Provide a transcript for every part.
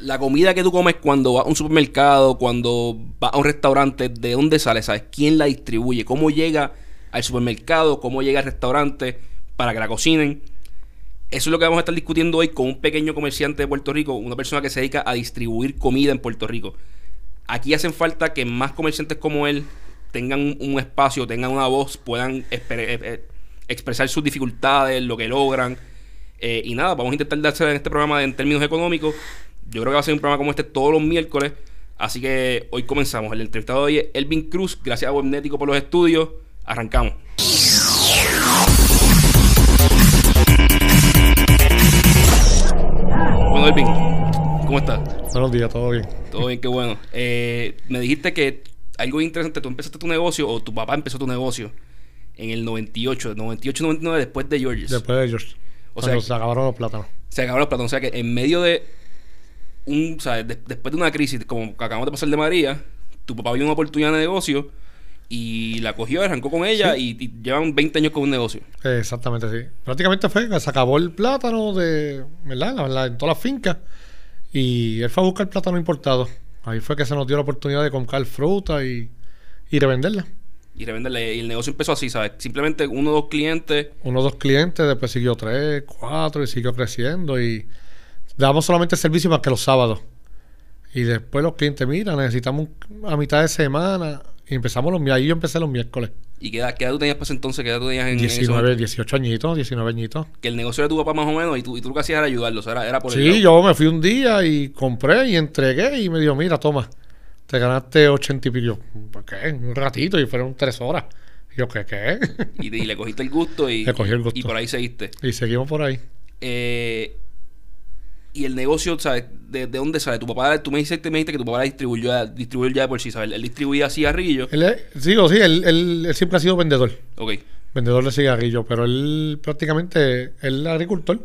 la comida que tú comes cuando vas a un supermercado, cuando vas a un restaurante, ¿de dónde sale? ¿Sabes? ¿Quién la distribuye? ¿Cómo llega al supermercado? ¿Cómo llega al restaurante para que la cocinen? Eso es lo que vamos a estar discutiendo hoy con un pequeño comerciante de Puerto Rico, una persona que se dedica a distribuir comida en Puerto Rico. Aquí hacen falta que más comerciantes como él tengan un espacio, tengan una voz, puedan eh, eh, expresar sus dificultades, lo que logran. Eh, y nada, vamos a intentar darse en este programa en términos económicos. Yo creo que va a ser un programa como este todos los miércoles. Así que hoy comenzamos. El entrevistado de hoy es Elvin Cruz. Gracias a Webnético por los estudios. Arrancamos. Bueno, Elvin, ¿cómo estás? Buenos días, todo bien. Todo bien, qué bueno. Eh, me dijiste que algo interesante, tú empezaste tu negocio o tu papá empezó tu negocio en el 98, 98, 99 después de George. Después de George. O sea, se acabaron los plátanos. Se acabaron los plátanos. O sea que en medio de un, sea, después de una crisis como que acabamos de pasar de María, tu papá vio una oportunidad de negocio y la cogió, arrancó con ella y, llevan 20 años con un negocio. Exactamente, sí. Prácticamente fue que se acabó el plátano de, ¿verdad? en todas las fincas y él fue a buscar plátano importado. Ahí fue que se nos dio la oportunidad de comprar fruta y, y revenderla. Y revenderla. Y el negocio empezó así, ¿sabes? Simplemente uno o dos clientes. Uno o dos clientes, después siguió tres, cuatro y siguió creciendo. Y damos solamente servicio más que los sábados. Y después los clientes, mira, necesitamos a mitad de semana. Y empezamos los Ahí yo empecé los miércoles. ¿Y qué edad, qué edad tú tenías para entonces? ¿Qué edad tú tenías en 19, 18 añitos, 19 añitos. Que el negocio de tu papá más o menos y tú, y tú lo que hacías era ayudarlo, o sea, era, por Sí, yo me fui un día y compré y entregué y me dijo, mira, toma, te ganaste 80 y pico. ¿Por qué? Un ratito y fueron tres horas. Y yo, ¿qué? ¿Qué? y, le cogiste el gusto y, le cogí el gusto. y por ahí seguiste. Y seguimos por ahí. Eh, y el negocio, ¿sabes? ¿De, de dónde sale? Tu papá, tú me dijiste, me dijiste que tu papá distribuyó, distribuyó ya de por sí, ¿sabes? Él distribuía cigarrillos. Él, sí, o sí, él, él, siempre ha sido vendedor. Ok. Vendedor de cigarrillos, pero él prácticamente, él es agricultor.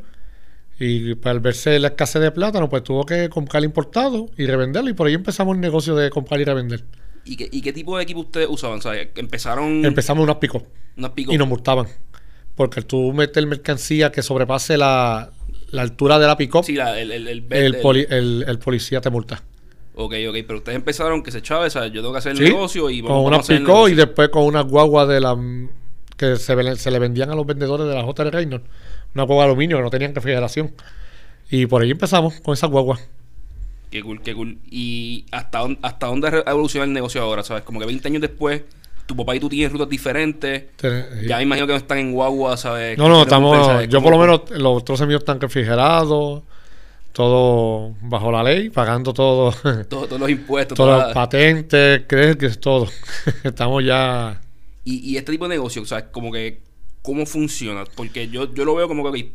Y al verse la escasez de plátano, pues tuvo que comprar importado y revenderlo. Y por ahí empezamos el negocio de comprar y revender. ¿Y qué, y qué tipo de equipo ustedes usaban? ¿Sabes? Empezaron... Empezamos unas pico. Unas pico. Y nos multaban. Porque tú metes mercancía que sobrepase la, la altura de la pick sí, el, el, el, el, policía te multa. Ok, ok, pero ustedes empezaron que se echaba, o sea, yo tengo que hacer el negocio y con una pick y después con una guagua de la que se, se le vendían a los vendedores de la J. Reynolds, una guagua de aluminio que no tenían refrigeración. Y por ahí empezamos con esa guagua. Qué cool, qué cool. ¿Y hasta, hasta dónde ha evolucionado el negocio ahora? ¿Sabes? Como que 20 años después tu papá y tú tienes rutas diferentes. Ya me imagino que no están en guagua, ¿sabes? No, no, estamos. Yo por lo menos los trozos míos están refrigerados, todo bajo la ley, pagando todo. todos los impuestos, todas las patentes, crees que es todo. estamos ya. Y, y, este tipo de negocio, o sea, como que, ¿cómo funciona? Porque yo, yo lo veo como que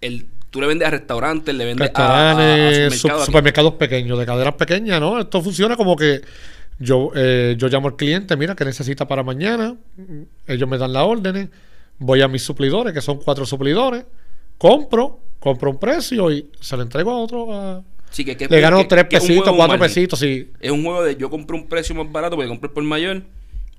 el, tú le vendes a restaurantes, le vendes a, a, supermercados pequeños, de caderas pequeñas, ¿no? Esto funciona como que yo, eh, yo llamo al cliente, mira, que necesita para mañana. Ellos me dan las órdenes. Voy a mis suplidores, que son cuatro suplidores. Compro, compro un precio y se lo entrego a otro. sí, que, le gano tres pesitos, cuatro pesitos. Sí. Es un juego de yo compro un precio más barato porque compré por mayor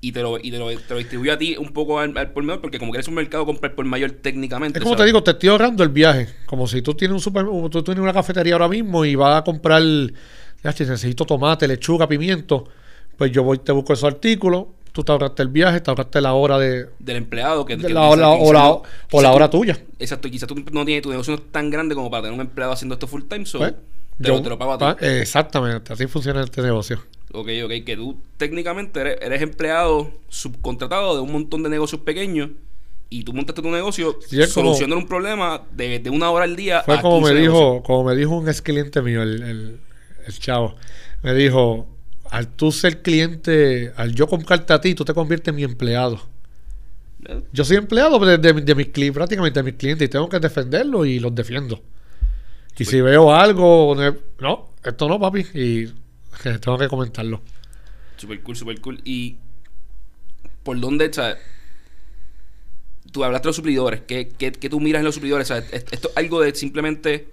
y te lo, y te lo, te lo distribuyo a ti un poco al, por menor porque como que eres un mercado comprar por mayor técnicamente. Es como te digo, te estoy ahorrando el viaje. Como si tú tienes un super, tú tienes una cafetería ahora mismo y vas a comprar, ya, necesito tomate, lechuga, pimiento pues yo voy, te busco esos artículos, tú te ahorraste el viaje, te ahorraste la hora de, del empleado que, la, hora, o, la, o la hora tuya. Exacto, y quizás tú no tienes tu negocio tan grande como para tener un empleado haciendo esto full time, so pues, te, lo, te, lo, pago a ti. exactamente, así funciona este negocio. Ok, ok, que tú técnicamente eres, empleado subcontratado de un montón de negocios pequeños y tú montaste tu negocio solucionando un problema de, de, una hora al día. Fue como me dijo, como me dijo un ex cliente mío, el, el, el chavo, me dijo, al tú ser cliente, al yo comprarte a ti, tú te conviertes en mi empleado. Yo soy empleado de, de, mis clientes, prácticamente de mis clientes, y tengo que defenderlo y los defiendo. Y si veo algo, no, esto no, papi, y tengo que comentarlo. Super cool, super cool. Y por dónde, o tú hablaste de los suplidores, ¿qué, qué, qué tú miras en los suplidores? esto es algo de simplemente...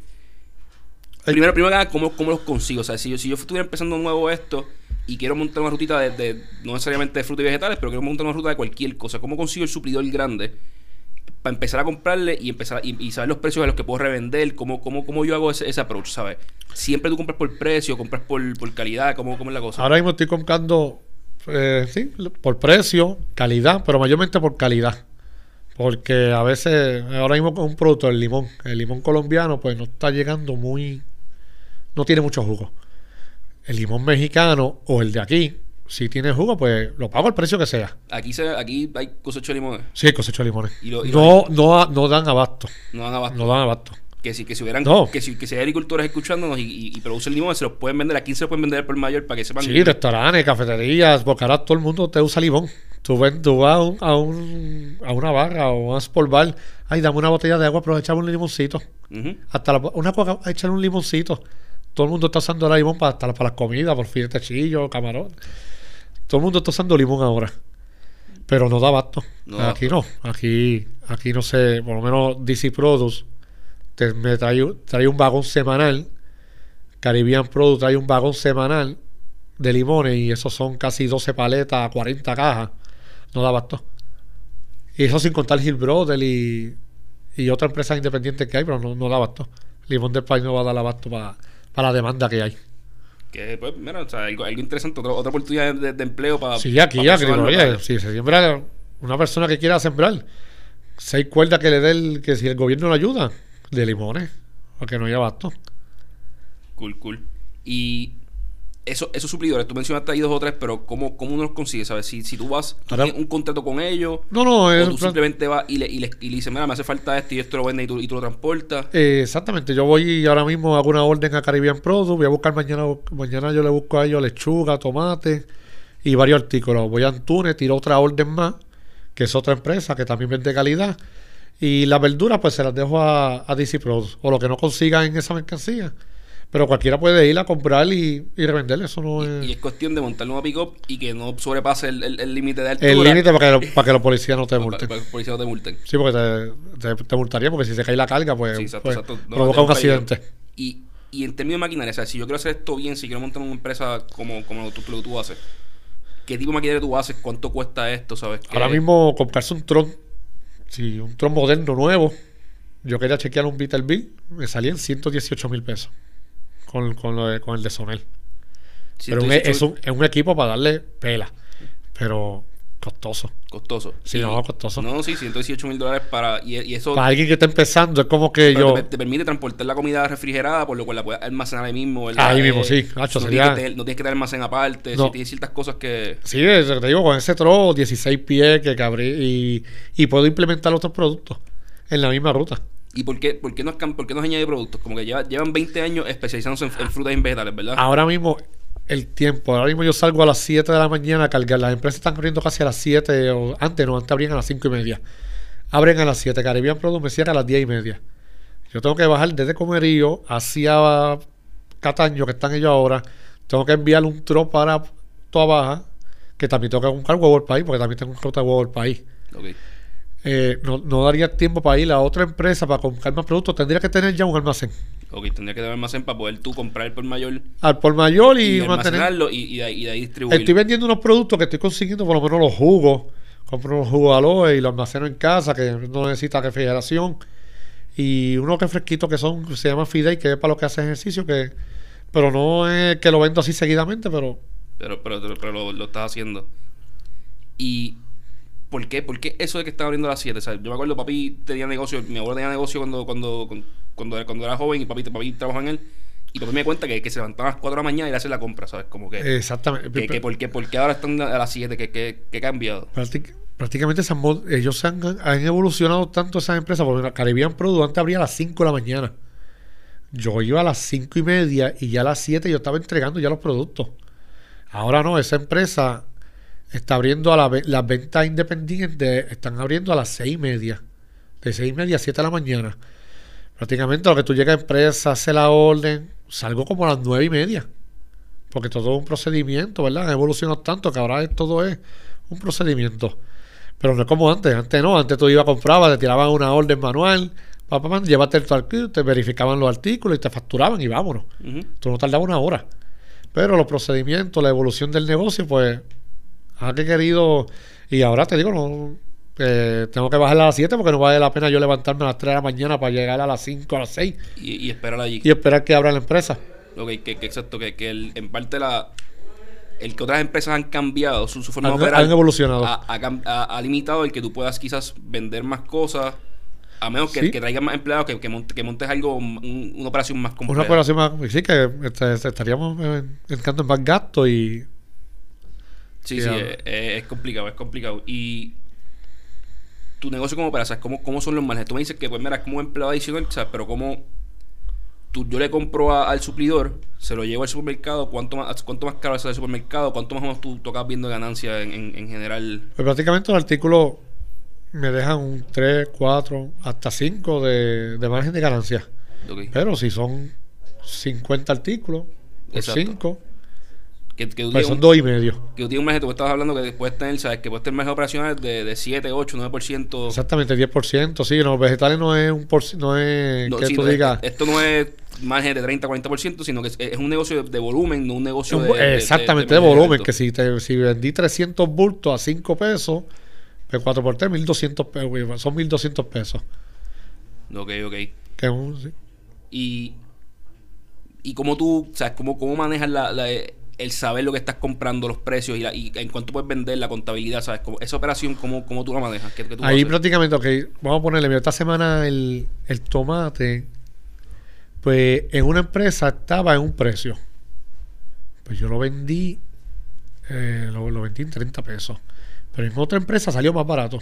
Primero, primero ¿cómo, ¿cómo los consigo? O sea, si yo, si yo estuviera empezando nuevo esto y quiero montar una rutita de, no necesariamente de frutas y vegetales, pero quiero montar una ruta de cualquier cosa. ¿Cómo consigo el suplidor grande? para empezar a comprarle y empezar y, y, saber los precios a los que puedo revender, cómo, cómo, cómo yo hago ese, ese approach, ¿sabes? Siempre tú compras por precio, compras por, por calidad, ¿cómo, ¿cómo es la cosa? Ahora mismo estoy comprando, eh, sí, por precio, calidad, pero mayormente por calidad. Porque a veces, ahora mismo con un producto, el limón, el limón colombiano, pues no está llegando muy, no tiene mucho jugo. El limón mexicano o el de aquí, si tiene jugo, pues lo pago al precio que sea. Aquí se, aquí hay cosecho de limones. Sí, cosecho de limones. Y lo- y no, no, no dan abasto. No dan abasto. No dan abasto. Que si, que si hubieran, No. que si, que si hay agricultores escuchándonos y, y, y producen limones, se los pueden vender. Aquí se los pueden vender por mayor para que sepan. Sí, restaurantes, cafeterías, porque ahora todo el mundo te usa limón. Tú, ven, tú vas a, un- a, un- a una barra o a un sport bar, ay, dame una botella de agua, pero echame un limoncito. Ujú. Hasta la- una coca, echar un limoncito. Todo el mundo está usando el limón para, para las comidas, por filete chillo, camarón. Todo el mundo está usando limón ahora. Pero no da abasto. No da aquí no. Aquí, aquí no sé, por lo menos DC Produce te, me trae, trae un vagón semanal. Caribbean Produce trae un vagón semanal de limones y esos son casi 12 paletas, 40 cajas. No da abasto. Y eso sin contar Hill Brother y, y otras empresas independientes que hay, pero no, no da abasto. Limón del país no va a dar abasto para la demanda que hay. Que, pues, mira, o sea, algo, algo interesante, otra, otra oportunidad de, de empleo para. Sí, aquí, para oye, locales. si se siembra una persona que quiera sembrar, seis cuerdas que le dé el, que si el gobierno le ayuda, de limones, porque no hay abasto. Cool, cool. Y eso, esos suplidores, tú mencionaste ahí dos o tres, pero ¿cómo, cómo uno los consigue? ¿Sabes? Si, si tú vas, tú Ahora- tienes un contrato con ellos, No, no, o tú simplemente vas y le, y, le, y le dices, mira, me hace falta esto y esto lo vende y tú, y tú lo transportas. Eh, exactamente, yo voy y ahora mismo hago una orden a Caribbean Produce, voy a buscar mañana, mañana yo le busco a ellos lechuga, tomate y varios artículos. Voy a Antunes, tiro otra orden más, que es otra empresa que también vende calidad. Y las verduras pues se las dejo a, a DC Produce, o lo que no consiga en esa mercancía. Pero cualquiera puede ir a comprar y, y revender, eso no es... Y es cuestión de montarle una pick-up y que no sobrepase el límite de altura. El límite para que, lo- para que los policías no te multen. para que los policías no te multen. Sí, porque te, te, te multaría, porque si se cae la carga, pues, Sí, exacto, pues, exacto. No, provoca un accidente. Y, y en términos de maquinaria, o sea, si yo quiero hacer esto bien, si quiero montar una empresa como, como lo, tú, lo que tú haces, ¿qué tipo de maquinaria tú haces? ¿Cuánto cuesta esto? ¿Sabes? ¿Qué- Ahora mismo comprarse un tron, si un tron moderno nuevo, yo quería chequear un Bill, me salía en 118 mil pesos con, con, lo de- con el de Sonel. Pero un- 118 es, un, es un equipo para darle pela, pero costoso. Costoso. Sí, Y- no, costoso. No, sí, 118 mil dólares para... Y, y eso Para alguien que está empezando, es como que yo... te, te permite transportar la comida refrigerada, por lo cual la puedes almacenar ahí mismo. ¿verdad? Ahí mismo, Eh, sí. Nacho, no, sería- tienes que no tienes que tener almacén aparte. No. Si tienes ciertas cosas que... Sí, te digo, con ese tron, 16 pies que cabrí y, y puedo implementar otros productos en la misma ruta. ¿Y por qué, por qué, no, has cam- por qué no has añadido productos? Como que lleva- llevan 20 años especializándose en, en frutas y vegetales, ¿verdad? Ahora mismo, el tiempo, ahora mismo yo salgo a las 7 de la mañana a cargar. Las empresas están abriendo casi a las 7, o antes no, antes abrían a las 5 y media. Abren a las 7, Caribbean Produce me cierra a las 10 y media. Yo tengo que bajar desde Comerío hacia Cataño, que están ellos ahora. Tengo que enviar un tro para Toa Baja, que también tengo que buscar huevo al país, porque también tengo un ruta de huevo al país. Ok. Eh, no, no daría tiempo para ir a otra empresa para comprar más productos. Tendría que tener ya un almacén. Ok, tendría que tener almacén para poder tú comprar por mayor Al por mayor y, y, mantener. almacenarlo y, y, de, ahí- y de ahí distribuir. Estoy vendiendo unos productos que estoy consiguiendo, por lo menos los jugos. Compro unos jugos aloe y los almaceno en casa, que no necesita refrigeración. Y unos refresquitos que son, se llaman Fidei, que es para los que hacen ejercicio, que pero no es que lo vendo así seguidamente, pero Pero, pero, pero, pero lo, lo estás haciendo. ¿Y por qué? ¿Por qué eso de que están abriendo a las 7? O sea, yo me acuerdo, papi tenía negocio, mi abuelo tenía negocio cuando, cuando, cuando, cuando, cuando era joven y papi, papi trabajaba en él. Y papi me cuenta que, que se levantaba a las 4 de la mañana y le hace la compra, ¿sabes? Como que, exactamente. que, que por, qué, por qué ahora están a las 7? ¿Qué, qué, qué ha cambiado? Práctic- prácticamente mod- ellos han, han evolucionado tanto esas empresas, porque la Caribbean Produce antes abría a las 5 de la mañana. Yo iba a las 5 y media y ya a las 7 yo estaba entregando ya los productos. Ahora no, esa empresa está abriendo a la las ventas independientes, están abriendo a las 6 y media. De 6 y media a 7 de la mañana. Prácticamente lo que tú llegas a empresa, hace la orden, salgo como a las 9 y media. Porque todo es un procedimiento, ¿verdad? Han evolucionado tanto que ahora todo es un procedimiento. Pero no es como antes. Antes no. Antes tú ibas a comprar, te tiraban una orden manual. Papá, llévate tu artículo, te verificaban los artículos y te facturaban y vámonos. Ujú. Tú no tardabas una hora. Pero los procedimientos, la evolución del negocio, pues, ha que querido. Y ahora te digo, no. eh, tengo que bajar a las 7 porque no vale la pena yo levantarme a las 3 de la mañana para llegar a las 5, a las 6 Y, y esperar allí. y esperar que abra la empresa. Ok, que, que exacto, que, que el- en parte la el que otras empresas han cambiado su, su forma Han- de operar han evolucionado. Ha, limitado el que tú puedas quizás vender más cosas a menos que, Sí. que traigas más empleados que, que, monte- que montes algo un- una operación más compleja Una operación más. Sí, que este, este, estaríamos eh, entrando en más gastos y. sí Sí, sí a- es, es- es complicado es complicado y tu negocio como opera ¿sabes? ¿Cómo, cómo son los márgenes tú me dices que pues mira es como un empleado adicional ¿sabes? pero como tú, yo le compro a- al suplidor, se lo llevo al supermercado, ¿cuánto más, cuánto más caro sale el supermercado? ¿Cuánto más o menos tú tocas viendo ganancia en, en, en general? Pues prácticamente los artículos me dejan un 3, 4, hasta 5 de, de margen de ganancia. Ok. Pero si son 50 artículos, por Exacto. 5, Que, que tú pues son un- 2 y medio. que tú tienes un margen, tú estabas hablando que puedes tener, ¿sabes? Que puedes tener margen operacional de, de 7, 8, 9%. Exactamente, 10%. Sí, los vegetales no es un por, no es No, que sí, tú no, digas. Esto no es margen de 30, 40%, sino que es, es un negocio de, de volumen, no un negocio de, de- exactamente, de, volumen. Que si, te, si vendí 300 bultos a 5 pesos, pues 4 por 3, 1200 pesos. Son 1200 pesos. Ok, ok. Que es un- sí. Y, y cómo tú, o sea, cómo, cómo manejas la, la- el saber lo que estás comprando, los precios y, la, y en cuánto puedes vender, la contabilidad, ¿sabes? Cómo- esa operación, ¿cómo, cómo tú la manejas? ¿Qué, qué tú Ahí prácticamente, ok, vamos a ponerle, esta semana el, el tomate, pues en una empresa estaba en un precio. Pues yo lo vendí, eh, lo, lo vendí en 30 pesos. Pero en otra empresa salió más barato.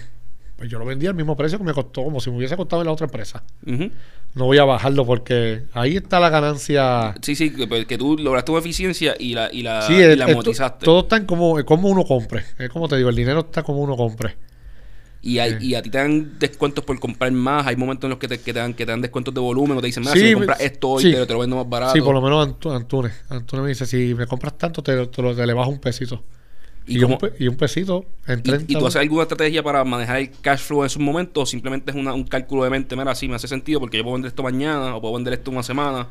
Pues yo lo vendí al mismo precio que me costó, como si me hubiese costado en la otra empresa. No voy a bajarlo porque ahí está la ganancia. Sí, sí, que, pues, tú lograste una eficiencia y la, y la, Sí, y el- la monetizaste. todo está en como, como uno compre. Es como te digo, el dinero está como uno compre. Y, hay- y a ti te dan descuentos por comprar más. Hay momentos en los que te, que te dan, que te dan descuentos de volumen o te dicen, mira, Sí, si me compras esto hoy, sí. te, lo- te lo vendo más barato. Sí, por lo menos Antu- Antunes. Antunes me dice, si me compras tanto, te, te, lo- te le bajo un pesito. ¿Y Y, un, y un pesito en ¿Y, 30. y tú haces alguna estrategia para manejar el cash flow en esos momentos o simplemente es una- un cálculo de mente? Mira, sí, me hace sentido porque yo puedo vender esto mañana o puedo vender esto una semana.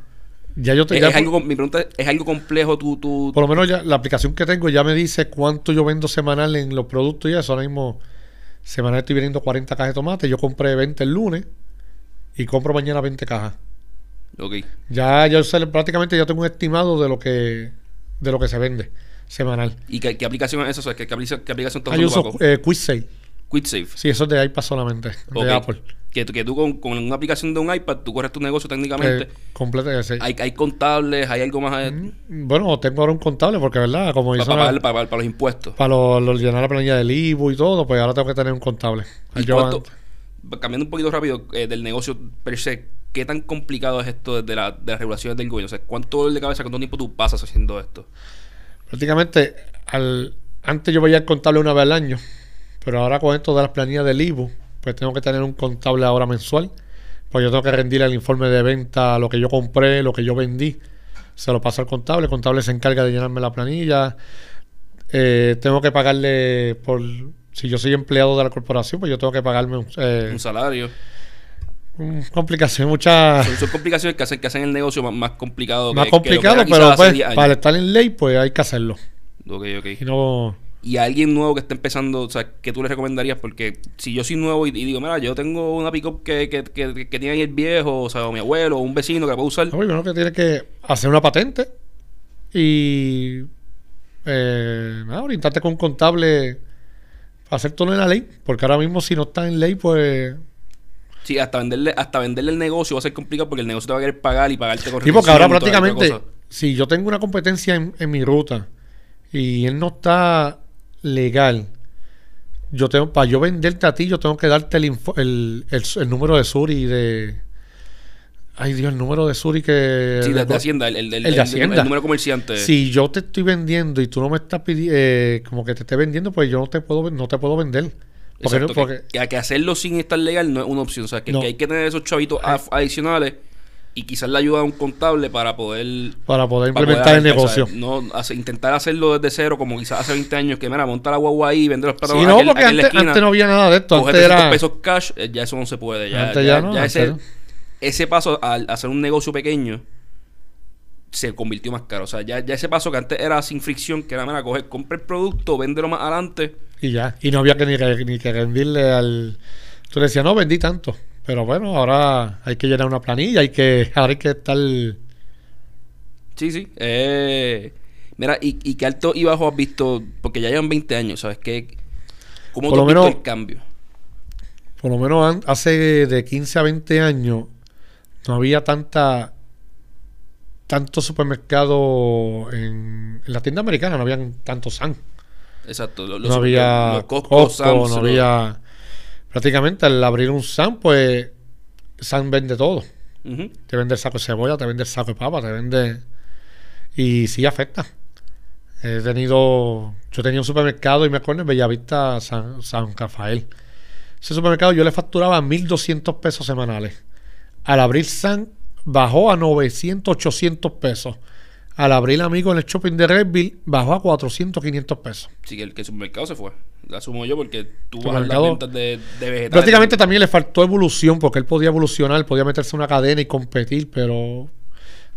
ya yo te, Es, ya es por, algo, com- mi pregunta es, ¿es algo complejo tú, tú por lo menos ya la aplicación que tengo ya me dice cuánto yo vendo semanal en los productos y eso. Ahora mismo, semanal estoy vendiendo 40 cajas de tomate. Yo compré 20 el lunes y compro mañana 20 cajas. Ok. Ya sé, prácticamente ya tengo un estimado de lo que de lo que se vende semanal. ¿Y qué, qué aplicación es esa? O sea, ¿qué, qué aplicación, qué aplicación estás yo usando, uso eh, QuickSave. QuickSave. Sí, eso es de iPad solamente, Ok. de Apple. Que, tú- que tú con, con una aplicación de un iPad, tú corres tu negocio técnicamente. Eh, completa, sí. hay, hay contables, hay algo más eh, Mm, Bueno, tengo ahora un contable porque, ¿verdad? Como hizo para, una- para, los impuestos. para lo, lo- llenar la planilla del IBU y todo, pues ahora tengo que tener un contable. ¿Y Yo cuánto- antes- cambiando un poquito rápido eh, del negocio per se, ¿qué tan complicado es esto de, la, de las regulaciones del gobierno? O sea, ¿cuánto dolor de cabeza, cuánto tiempo tú pasas haciendo esto? Prácticamente, al, antes yo veía el contable una vez al año, pero ahora con esto de las planillas del IBU, pues tengo que tener un contable ahora mensual, pues yo tengo que rendir el informe de venta, lo que yo compré, lo que yo vendí, se lo paso al contable, el contable se encarga de llenarme la planilla, eh, tengo que pagarle por... Si yo soy empleado de la corporación, pues yo tengo que pagarme un, eh, Un salario. Complicación, muchas... Son, son complicaciones que hacen, que hacen el negocio más, más complicado. más que- que que complicado, quizás pero pues 10 años. para estar en ley, pues hay que hacerlo. Ok, ok. Y no... Y a alguien nuevo que esté empezando, o sea, ¿qué tú le recomendarías? Porque si yo soy nuevo y, y digo, mira, yo tengo una pick-up que, que, que, que tiene ahí el viejo, o sea, o mi abuelo, o un vecino que la puede usar. No, primero que tiene que hacer una patente y eh, nada, orientarte con un contable para hacer todo en la ley, porque ahora mismo si no está en ley, pues... Sí, hasta venderle, hasta venderle el negocio va a ser complicado porque el negocio te va a querer pagar y pagarte con Sí, porque ahora prácticamente, si yo tengo una competencia en, en mi ruta y él no está legal, yo tengo, para yo venderte a ti, yo tengo que darte el, info- el, el, el número de Suri de... Ay Dios, el número de Suri que... Sí, de, de Hacienda, el, el, el de Hacienda. el número comerciante. Si yo te estoy vendiendo y tú no me estás pidiendo, como que te esté vendiendo, pues yo no te puedo, no te puedo vender. Porque, Exacto, porque- que, que- hacerlo sin estar legal no es una opción. O sea, que, No. que hay que tener esos chavitos adicionales y quizás la ayuda de un contable para poder para poder para implementar poder el negocio. No hace- intentar hacerlo desde cero, como quizás hace 20 años, que mira, monta la guagua ahí, vende los Sí, plátanos no, aquel- porque antes, esquina, antes no había nada de esto. Antes 300 era. pesos cash, eh, ya eso no se puede. Ya, Antes ya, ya no, ya ese, no. ese paso al hacer un negocio pequeño se convirtió más caro. O sea, ya, ya ese paso que antes era sin fricción, que era, mira, coger, compra el producto, véndelo más adelante. Y ya. Y no había que ni, que ni que rendirle al. Tú le decías, no, vendí tanto. Pero bueno, ahora hay que llenar una planilla, hay que, ahora hay que estar. Sí, sí. Eh, mira, ¿y, ¿y qué alto y bajo has visto? Porque ya llevan 20 años, ¿sabes qué? ¿Cómo Por tú lo has visto el cambio? Por lo menos hace de 15 a 20 años no había tanta tanto supermercado en, en la tienda americana, no habían tantos San. Exacto. Los, no había los Costco, Costco, Sam's, no había... Prácticamente al abrir un San, pues San vende todo. Te vende el saco de cebolla, te vende el saco de papa, te vende... Y sí afecta. He tenido... Yo tenía un supermercado y me acuerdo en Bellavista, San, San Rafael. Ese supermercado yo le facturaba 1.200 pesos semanales. Al abrir San, bajó a 900, 800 pesos. Al abrir Amigo en el shopping de Redville, bajó a 400, 500 pesos. Sí, que el, que el supermercado se fue. La asumo yo porque tú bajas las ventas de, de vegetales. Prácticamente también le faltó evolución porque él podía evolucionar, podía meterse en una cadena y competir, pero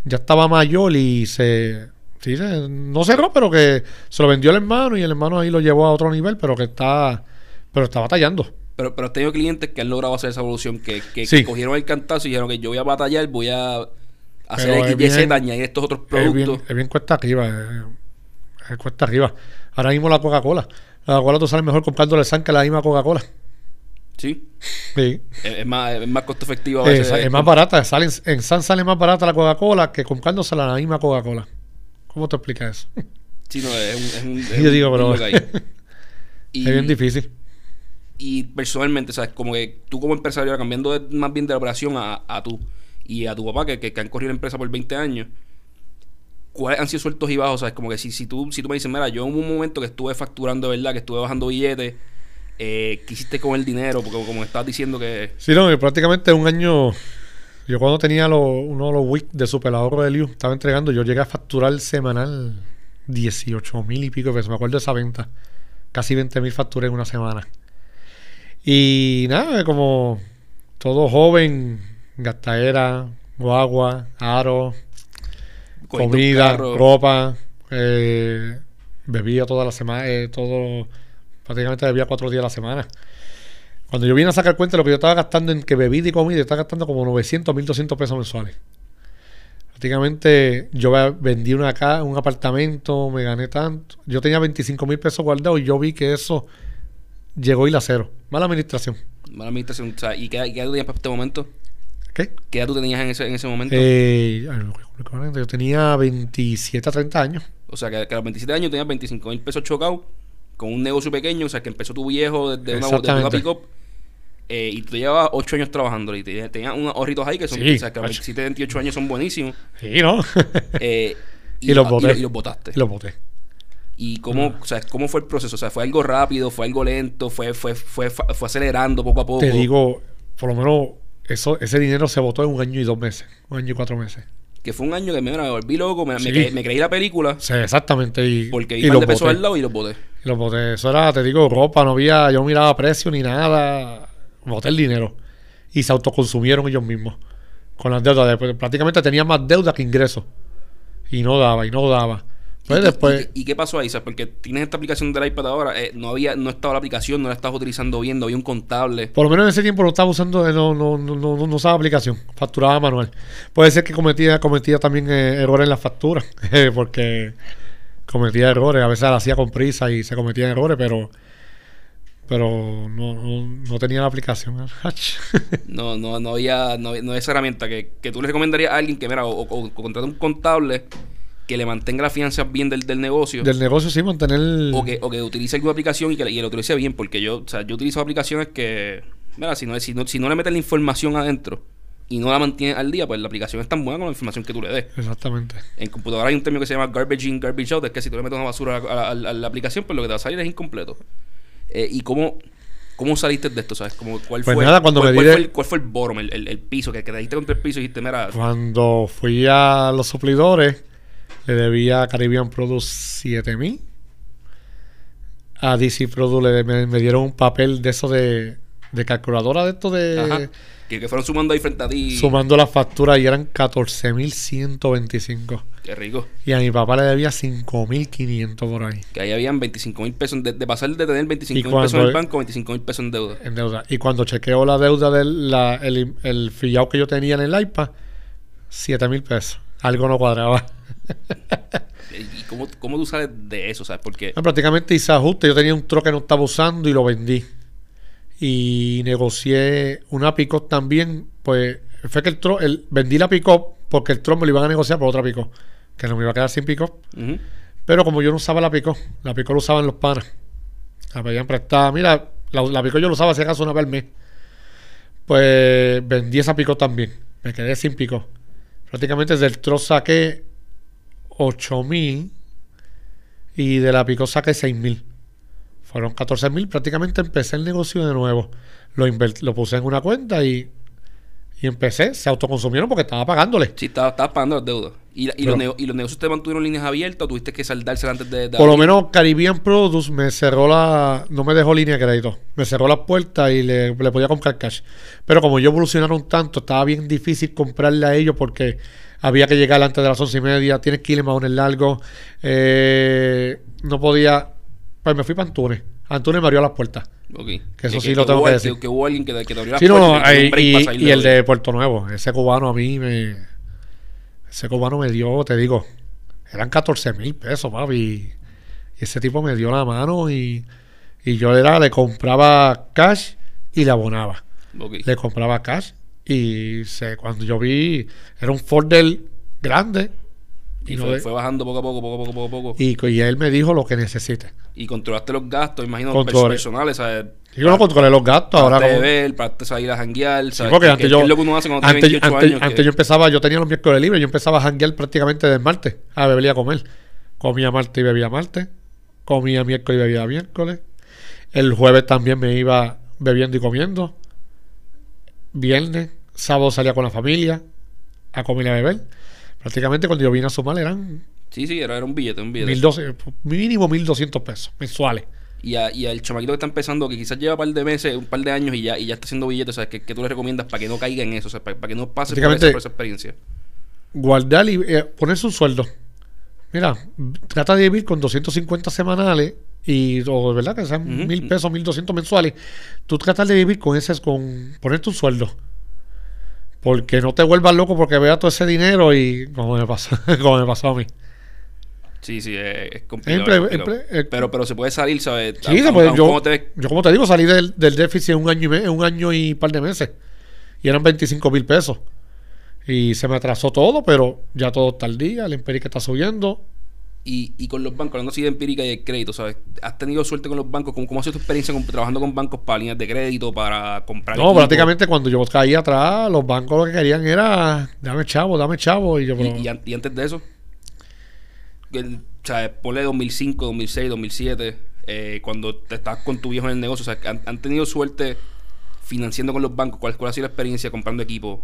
ya estaba mayor y se, sí, se- no cerró, pero que se lo vendió el hermano y el hermano ahí lo llevó a otro nivel, pero que está, pero está batallando. Pero, pero has tenido clientes que han logrado hacer esa evolución, que, que, Sí. que cogieron el cantazo y dijeron que yo voy a batallar, voy a hacer X, Y, Z, añadir estos otros Es bien, productos. es bien cuesta arriba, es, es cuesta arriba. Ahora mismo la Coca-Cola, la Coca-Cola tú sales mejor comprándole San que la misma Coca-Cola. Sí. Sí. Es, es más, es más costo efectivo a Es, veces. es más barata, sale, en- San sale más barata la Coca-Cola que comprándosela la misma Coca-Cola. ¿Cómo te explicas eso? Sí, no, es un. Es un Yo digo, pero. Y, es bien difícil. Y personalmente, ¿sabes? Como que tú como empresario, cambiando de- más bien de la operación a, a tú y a tu papá, que, que, han corrido la empresa por 20 años, ¿cuáles han sido sueltos y bajos? ¿Sabes? Como que si, si, tú, si tú me dices, mira, yo en un momento que estuve facturando de verdad, que estuve bajando billetes, eh, ¿qué hiciste con el dinero? Porque como estabas diciendo que... Sí, no, prácticamente un año. Yo cuando tenía uno de los weeks de super ahorro de Liu, estaba entregando, yo llegué a facturar semanal 18 mil y pico de pesos. Me acuerdo de esa venta. Casi 20 mil facturé en una semana. Y nada, como todo joven, gastadera, guagua, aro, cogiendo comida, ropa, eh, bebía toda la semana, eh, todo, prácticamente bebía cuatro días a la semana. Cuando yo vine a sacar cuenta de lo que yo estaba gastando en que bebida y comida, yo estaba gastando como 900, 1200 pesos mensuales. Prácticamente yo ve- vendí una ca un apartamento, me gané tanto. Yo tenía 25 mil pesos guardados y yo vi que eso llegó y la cero. Mala administración. Mala administración. O sea, ¿y qué, edad- qué edad tú tenías para este momento? ¿Qué? ¿Qué edad tú tenías en ese, en ese momento? Eh, yo tenía 27 a 30 años. O sea, que, que a los 27 años tenías 25 mil pesos chocados con un negocio pequeño. O sea, que empezó tu viejo desde una, desde una pick-up. eh, y tú llevabas 8 años trabajando y te- tenías unos ahorritos ahí que son, Sí, o sea, que a los macho. 27, 28 años son buenísimos. Sí, ¿no? Eh, Y los boté. Y, lo- y los botaste. y lo boté. ¿Y cómo, o sea, cómo fue el proceso? O sea, ¿fue algo rápido? ¿Fue algo lento? ¿Fue, fue, fue, fue, acelerando poco a poco? Te digo, por lo menos eso, ese dinero se votó en un año y dos meses. Un año y cuatro meses. Que fue un año que me, me volví loco, me, creí la película Sí, exactamente. Y, porque y un par de boté. al lado y los boté. Y los boté. Eso era, te digo, ropa, no había, yo no miraba precio ni nada. Boté el dinero. Y se autoconsumieron ellos mismos. Con las deudas. Después, prácticamente tenía más deuda que ingresos. Y no daba, y no daba. Pues ¿Y, después. y- y- y qué pasó ahí? O sea, porque tienes esta aplicación del iPad ahora, eh, no había, no estaba la aplicación, no la estabas utilizando bien, no había un contable. Por lo menos en ese tiempo no estaba usando, eh, no, no, no, no, no usaba aplicación, facturaba manual. Puede ser que cometía, cometía también eh, errores en las facturas, porque cometía errores, a veces la hacía con prisa y se cometían errores, pero pero no, no, no tenía la aplicación. No, no, no había, no, no había esa herramienta que, que tú le recomendarías a alguien que, mira, o, o, o contrate un contable que le mantenga las finanzas bien del, del negocio. Del negocio sí mantener o que, o que utilice alguna aplicación y que, y lo utilice bien, porque yo, o sea, yo utilizo aplicaciones que, mira, si no, si no, si no le metes la información adentro y no la mantienes al día, pues la aplicación es tan buena como la información que tú le des. Exactamente. En computadora hay un término que se llama garbage in, garbage out, es que si tú le metes una basura a, la- a la- a la aplicación, pues lo que te va a salir es incompleto. Eh, ¿Y cómo, cómo saliste de esto? ¿Sabes? Como, ¿cuál, Pues fue, nada, cuando cuál, me cuál di fue el, cuál fue el bottom, el, el- el piso, que, que te diste contra el piso y dijiste, mira, Cuando fui a los suplidores, le debía a Caribbean Produce 7000. A DC Produce le, me, me dieron un papel de eso de, de calculadora de esto de... Ajá. Que, que fueron sumando ahí frente a ti. Sumando las facturas y eran 14.125. Qué rico. Y a mi papá le debía 5.500 por ahí. Que ahí habían 25 mil pesos. De, de pasar de tener 25 Y mil pesos en el banco, 25 mil pesos en deuda. en deuda. Y cuando chequeo la deuda del la- el, el fillado que yo tenía en el iPad, 7 mil pesos. Algo no cuadraba. ¿Y cómo, cómo tú sales de eso? ¿Sabes? Porque. No, prácticamente hice ajuste. Yo tenía un tro que no estaba usando y lo vendí. Y negocié una pick también. Pues fue que el tro, el, vendí la pick porque el tro me lo iban a negociar por otra pick Que no me iba a quedar sin pick. Pero como yo no usaba la pick la pick lo usaban los panas. La pedían prestada. Mira, la, la pick yo lo usaba si acaso una vez al mes. Pues vendí esa pick también. Me quedé sin pick Prácticamente desde el tro saqué 8000 y de la pico saqué 6000. Fueron 14000. Prácticamente empecé el negocio de nuevo. Lo, lo puse en una cuenta y, y empecé. Se autoconsumieron porque estaba pagándole. Sí, estabas pagando las deudas. ¿Y, y Pero- los ¿Y los negocios te mantuvieron líneas abiertas o tuviste que saldárselas antes de, de Por lo menos Caribbean Produce me cerró la. No me dejó línea de crédito. Me cerró las puertas y le, le podía comprar cash. Pero como ellos evolucionaron tanto, estaba bien difícil comprarle a ellos porque había que llegar antes de las once y media. Tienes que ir en maones largos. Eh, no podía. Pues me fui para Antunes. Antunes me abrió las puertas. Ok. Que eso sí lo tengo hubo que decir. Que, hubo alguien que, te- que abrió las Sí, no, puertas y el de Puerto Nuevo. Ese cubano a mí me. Ese cubano me dio, te digo, eran 14 mil pesos, papi. Y ese tipo me dio la mano y, y yo era, le compraba cash y le abonaba. Le compraba cash y se, cuando yo vi, era un Fordel grande. Y Y, no fue, de- fue bajando poco a poco, poco a poco, poco a poco. y, y él me dijo lo que necesite. Y controlaste los gastos, imagino, Controlé. personales, ¿sabes? Yo no controlé los gastos. Ahora Para beber, para salir a janguear, Sí, ¿sabes? porque Que- antes que- yo, que es lo que uno hace cuando tiene antes, 28 antes- años. antes que- yo empezaba, yo tenía los miércoles libres, yo empezaba a janguear prácticamente del martes, a beber y a comer. Comía martes y bebía martes, comía miércoles y bebía miércoles. El jueves también me iba bebiendo y comiendo. Viernes, sábado salía con la familia a comer y a beber. Prácticamente cuando yo vine a sumar eran Sí, sí, era, era un billete, un billete. 1200, mínimo 1200 pesos mensuales. Y, a, y al chamaquito que está empezando, que quizás lleva un par de meses, un par de años y ya, y ya está haciendo billetes, ¿sabes? ¿Qué, qué tú le recomiendas para que no caiga en eso? O sea, para, para que no pase por esa, Prácticamente- por esa experiencia. guardar y eh, ponerse un sueldo. Mira, trata de vivir con 250 semanales y, o verdad que sean mil pesos, 1200 mensuales. Tú tratas de vivir con ese, con ponerte un sueldo. Porque no te vuelvas loco porque veas todo ese dinero y como me pasó, como me pasó a mí. Sí, sí, es, complicado. Emple- es complicado. emple- eh, pero, pero se puede salir, ¿sabes? Sí, se puede. Yo, ¿cómo te yo como te digo, salí del, del déficit en un año y me- un año y par de meses. Y eran 25 mil pesos. Y se me atrasó todo, pero ya todo está al día, el empérica está subiendo. Y, y con los bancos, hablando así de empírica y de crédito, ¿sabes? ¿Has tenido suerte con los bancos? ¿Cómo, cómo ha sido tu experiencia con- trabajando con bancos para líneas de crédito, para comprar No, equipo? prácticamente cuando yo caí atrás, los bancos lo que querían era, dame chavo, dame chavo. Y yo, Y, pero, y an- y antes de eso, el, o sea, ponle 2005, 2006, 2007, eh, cuando te estabas con tu viejo en el negocio, o sea, han, han tenido suerte financiando con los bancos. ¿Cuál, cuál ha sido la experiencia comprando equipo?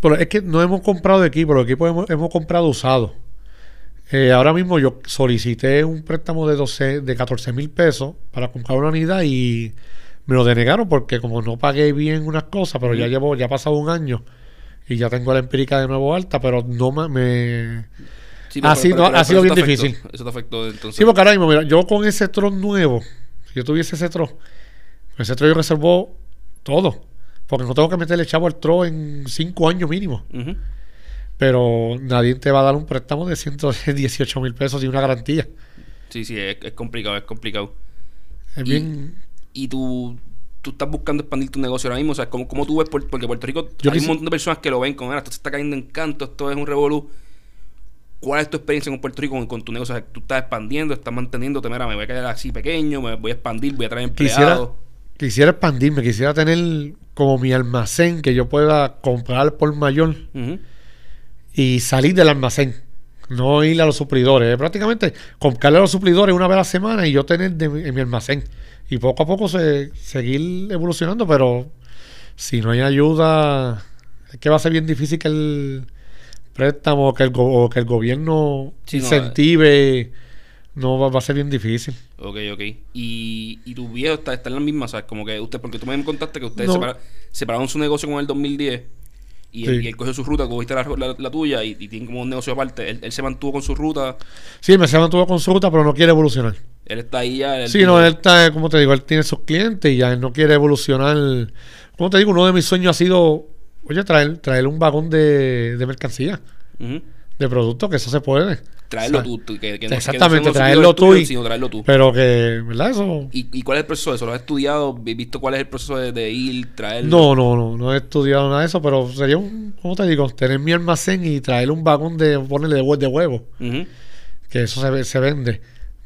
pero es que no hemos comprado equipo, los equipos hemos, hemos comprado usados. Eh, ahora mismo yo solicité un préstamo de 12, de 14 mil pesos para comprar una unidad y me lo denegaron porque como no pagué bien unas cosas, pero ya llevo, ya ha pasado un año y ya tengo la empírica de nuevo alta, pero no me... Sí, Ha sido- ha sido bien afectó, difícil. Eso te afectó entonces. Sí, porque ahora mismo, mira, yo con ese tron nuevo, si yo tuviese ese tron, ese tron yo reservo todo. Porque no tengo que meterle chavo al tron en cinco años mínimo. Pero nadie te va a dar un préstamo de 118 mil pesos y una garantía. Sí, sí, es, es complicado, es complicado. Es Y- bien. y tú, tú estás buscando expandir tu negocio ahora mismo. O sea, ¿cómo, cómo tú ves? Porque Puerto Rico Yo hay un montón de personas que lo ven con, "Ah, esto se está cayendo en canto, esto es un revolú. ¿Cuál es tu experiencia con Puerto Rico, con, con tu negocio? O sea, tú estás expandiendo, estás manteniéndote, mira, me voy a quedar así pequeño, me voy a expandir, voy a traer Quisiera, empleados. quisiera expandirme, quisiera tener como mi almacén que yo pueda comprar por mayor Ujú. Y salir del almacén. No ir a los suplidores. Prácticamente comprarle a los suplidores una vez a la semana y yo tener de en mi almacén. Y poco a poco se, seguir evolucionando, pero si no hay ayuda, es que va a ser bien difícil que el préstamo, que el, o que el gobierno Sí, incentive no va, va a ser bien difícil. Ok, ok. Y, y tu viejo está, está en la misma, ¿sabes? Como que usted, porque tú me contaste que ustedes No. separa- separaron su negocio con el 2010 y, él, Sí. y él cogió su ruta, cogiste la, la- la tuya y, y tienen como un negocio aparte. Él, él se mantuvo con su ruta, Sí, me se mantuvo con su ruta, pero no quiere evolucionar. él está ahí ya. él- Sí, no, él está, como te digo, él tiene sus clientes y ya él no quiere evolucionar. Como te digo, uno de mis sueños ha sido, oye, traer, traer un vagón de, de mercancía, de productos, que eso se puede. Traerlo O sea, tú, tú, que, que no- exactamente, que no sea un traerlo tú y- sino traerlo tú. Pero que, ¿verdad? Eso... ¿Y, ¿Y cuál es el proceso de eso? ¿Lo has estudiado? ¿Has visto cuál es el proceso de, de ir, traerlo? No, no, no, no he estudiado nada de eso, pero sería un, ¿cómo te digo? Tener mi almacén y traer un vagón de, ponerle de, de huevo, que eso se, ve- se vende.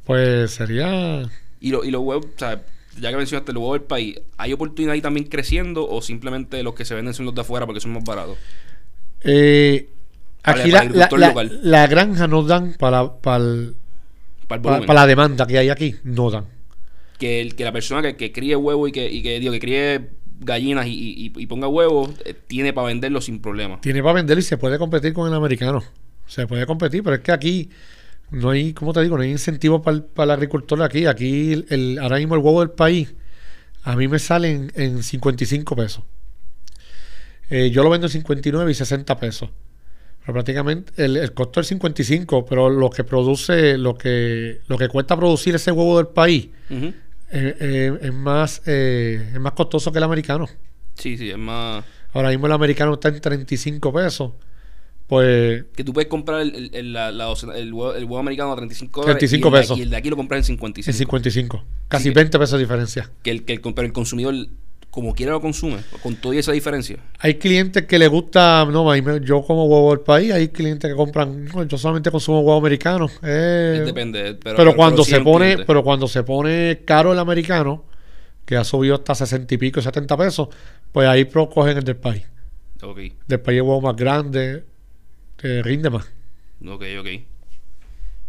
Pues sería... Y, lo, y los huevos, o sea, ya que mencionaste los huevos del país, ¿hay oportunidad ahí también creciendo o simplemente los que se venden son los de afuera porque son más baratos? Eh, aquí para la, granja nos dan para, para, el- Para el la demanda que hay aquí, no dan. que, el, que la persona que, que críe huevos y que, y que, digo, que críe gallinas y, y- y ponga huevos, eh, tiene para venderlos sin problema. Tiene para vender y se puede competir con el americano. Se puede competir, pero es que aquí no hay, ¿cómo te digo? No hay incentivo para el, para el agricultor aquí. Aquí, el, el- ahora mismo el huevo del país, a mí me sale en, en 55 pesos. Eh, yo lo vendo en 59 y 60 pesos. Pero prácticamente el, el costo es 55, pero lo que produce, lo que, lo que cuesta producir ese huevo del país eh, eh, es, más, eh, es más costoso que el americano. Sí, sí, es más... Ahora mismo el americano está en 35 pesos. Pues Que tú puedes comprar el, el, la- la docena- el huevo, americano a 35 dólares 35 y el de pesos. aquí- Y el de aquí lo compras en 55. en 55. Casi Sí que- 20 pesos de diferencia. Que el, que el, pero el consumidor, como quiera, lo consume, con toda esa diferencia. Hay clientes que le gusta, no, yo como huevo del país, hay clientes que compran, no, yo solamente consumo huevo americano. eh, Depende. Pero, pero, cuando sí se pone, cliente. pero cuando se pone caro el americano, que ha subido hasta 60 y pico, 70 pesos, pues ahí cogen el del país. Ok, Del país es huevo más grande, que rinde más. ok, ok.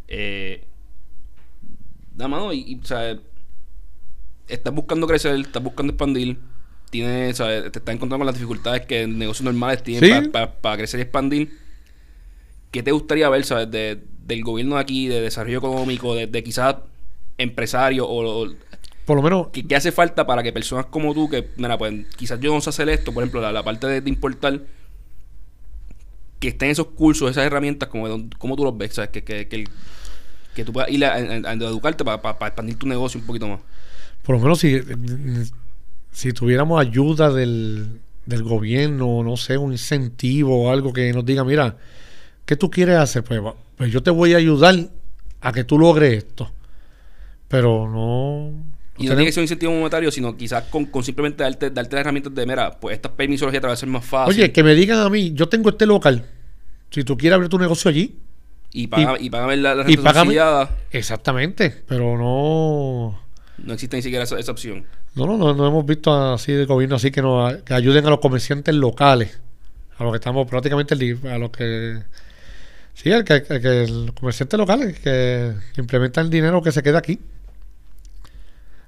Eh, da mano, y, y, o sea, estás buscando crecer, estás buscando expandir, tienes, o sea, te estás encontrando con las dificultades que negocios normales tienen Sí. para crecer y expandir. ¿Qué te gustaría ver, sabes, de- del gobierno de aquí, de desarrollo económico, de, de quizás empresarios o, o- Por lo menos, ¿Qué, qué hace falta para que personas como tú, que, mira, pues quizás yo no sé hacer esto, por ejemplo, la, la parte de, de importar, que estén esos cursos, esas herramientas, como, como tú los ves, ¿sabes? Que, que, que, el- que tú puedas ir a, a- a educarte para expandir tu negocio un poquito más. por lo menos si, si tuviéramos ayuda del, del gobierno, no sé, un incentivo o algo que nos diga, mira, ¿qué tú quieres hacer? Pues, pues yo te voy a ayudar a que tú logres esto. Pero no... Y no tiene que ser un incentivo monetario, sino quizás con, con simplemente darte, darte las herramientas de, mira, pues estas permisologías te va a ser más fácil. Oye, que me digan a mí, yo tengo este local. Si tú quieres abrir tu negocio allí, y, paga, y, págame la, la y págame- exactamente. Pero no... No existe ni siquiera esa, esa opción. No, no, no, no hemos visto así de gobierno así que nos que ayuden a los comerciantes locales, a los que estamos prácticamente a los que sí, el que, que, que los comerciantes locales que implementan el dinero que se queda aquí.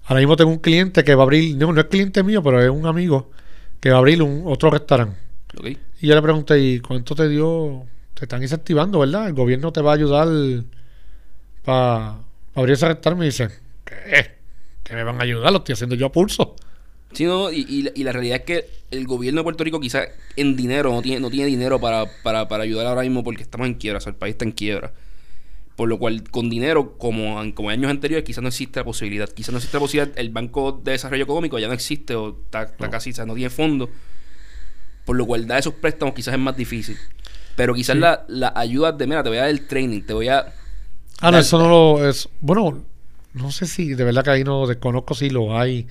Ahora mismo tengo un cliente que va a abrir, no, no es cliente mío, pero es un amigo que va a abrir un otro restaurante. Y yo le pregunté, ¿y cuánto te dio? Te están incentivando, ¿verdad? El gobierno te va a ayudar para abrir ese restaurante. Me dice, ¿qué? ¿Qué me van a ayudar? Lo estoy haciendo yo a pulso. Sí, no, y, y la- y la realidad es que el gobierno de Puerto Rico quizás en dinero no tiene, no tiene dinero para, para, para ayudar ahora mismo porque estamos en quiebra, o sea, el país está en quiebra. Por lo cual, con dinero, como, en- como en años anteriores, quizás no existe la posibilidad. Quizás no existe la posibilidad, el Banco de Desarrollo Económico ya no existe o está, está No. casi, o sea, no tiene fondos. Por lo cual, dar esos préstamos quizás es más difícil. Pero quizás Sí. la, la ayuda de, mira, te voy a dar el training, te voy a... Ah, no, eso no lo es. Bueno, no sé si de verdad que ahí no desconozco si lo hay.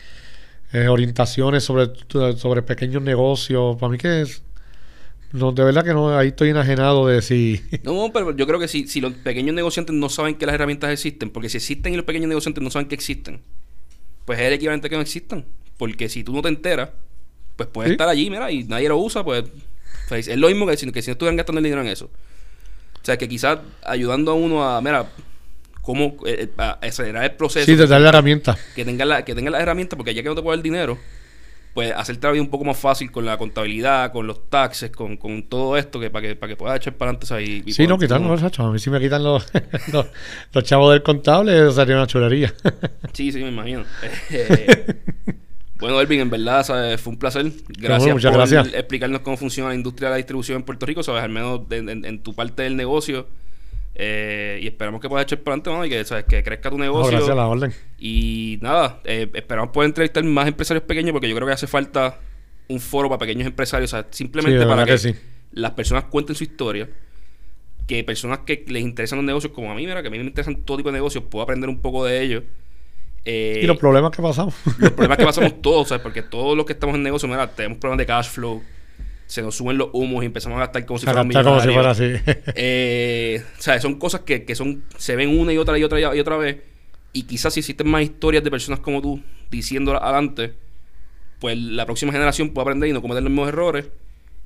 eh, orientaciones sobre, sobre pequeños negocios. Para mí que es. No, de verdad que no, ahí estoy enajenado de si. No, pero yo creo que si, si los pequeños negociantes no saben que las herramientas existen, porque si existen y los pequeños negociantes no saben que existen, pues es el equivalente a que no existan. Porque si tú no te enteras, pues puedes Sí. estar allí, mira, y nadie lo usa, pues, pues es lo mismo que si, que si no estuvieran gastando el dinero en eso. O sea, que quizás ayudando a uno a, mira, cómo eh, eh, acelerar el proceso, sí, de darle herramientas. que tenga la, que tenga las herramientas, porque ya que no te puede el dinero, pues hacerte la vida un poco más fácil con la contabilidad, con los taxes, con, con todo esto, que para que, para que puedas echar para adelante ahí. Sí, no, quitarnos los. A mí sí me quitan los, los, chavos del contable, eso sería una chulería. sí, sí, me imagino. Eh, bueno, Elvin, en verdad fue un placer. Gracias muchas por gracias. explicarnos cómo funciona la industria de la distribución en Puerto Rico, sabes, al menos en, en tu parte del negocio. Eh, y esperamos que puedas echar para adelante, ¿no? Y que, ¿sabes? que crezca tu negocio. gracias a la orden. Y nada, eh, esperamos poder entrevistar más empresarios pequeños porque yo creo que hace falta un foro para pequeños empresarios. O sea, simplemente para que, las personas cuenten su historia. Que personas que les interesan los negocios, como a mí, mira, que a mí me interesan todo tipo de negocios, puedo aprender un poco de ellos. Eh, y los problemas que pasamos. Los problemas que pasamos todos, ¿sabes? Porque todos los que estamos en negocio, mira, tenemos problemas de cash flow se nos suben los humos y empezamos a gastar como si fuera como si fuera así. eh, o sea, son cosas que, que, son se ven una y otra y otra y otra vez. Y quizás si existen más historias de personas como tú diciéndolas adelante, pues la próxima generación puede aprender y no cometer los mismos errores.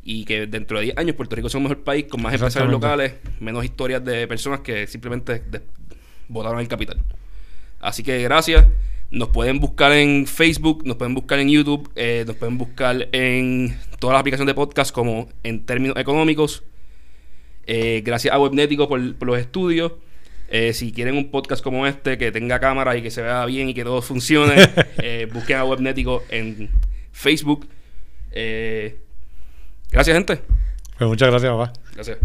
Y que dentro de 10 años Puerto Rico sea un mejor país con más empresarios locales, menos historias de personas que simplemente votaron el capital. Así que gracias. Nos pueden buscar en Facebook, nos pueden buscar en YouTube, eh, nos pueden buscar en todas las aplicaciones de podcast como en términos económicos. Eh, gracias a Webnético por, los estudios. Eh, si quieren un podcast como este, que tenga cámara y que se vea bien y que todo funcione, busquen a Webnético en Facebook. gracias, gente. Pues muchas gracias, papá. Gracias.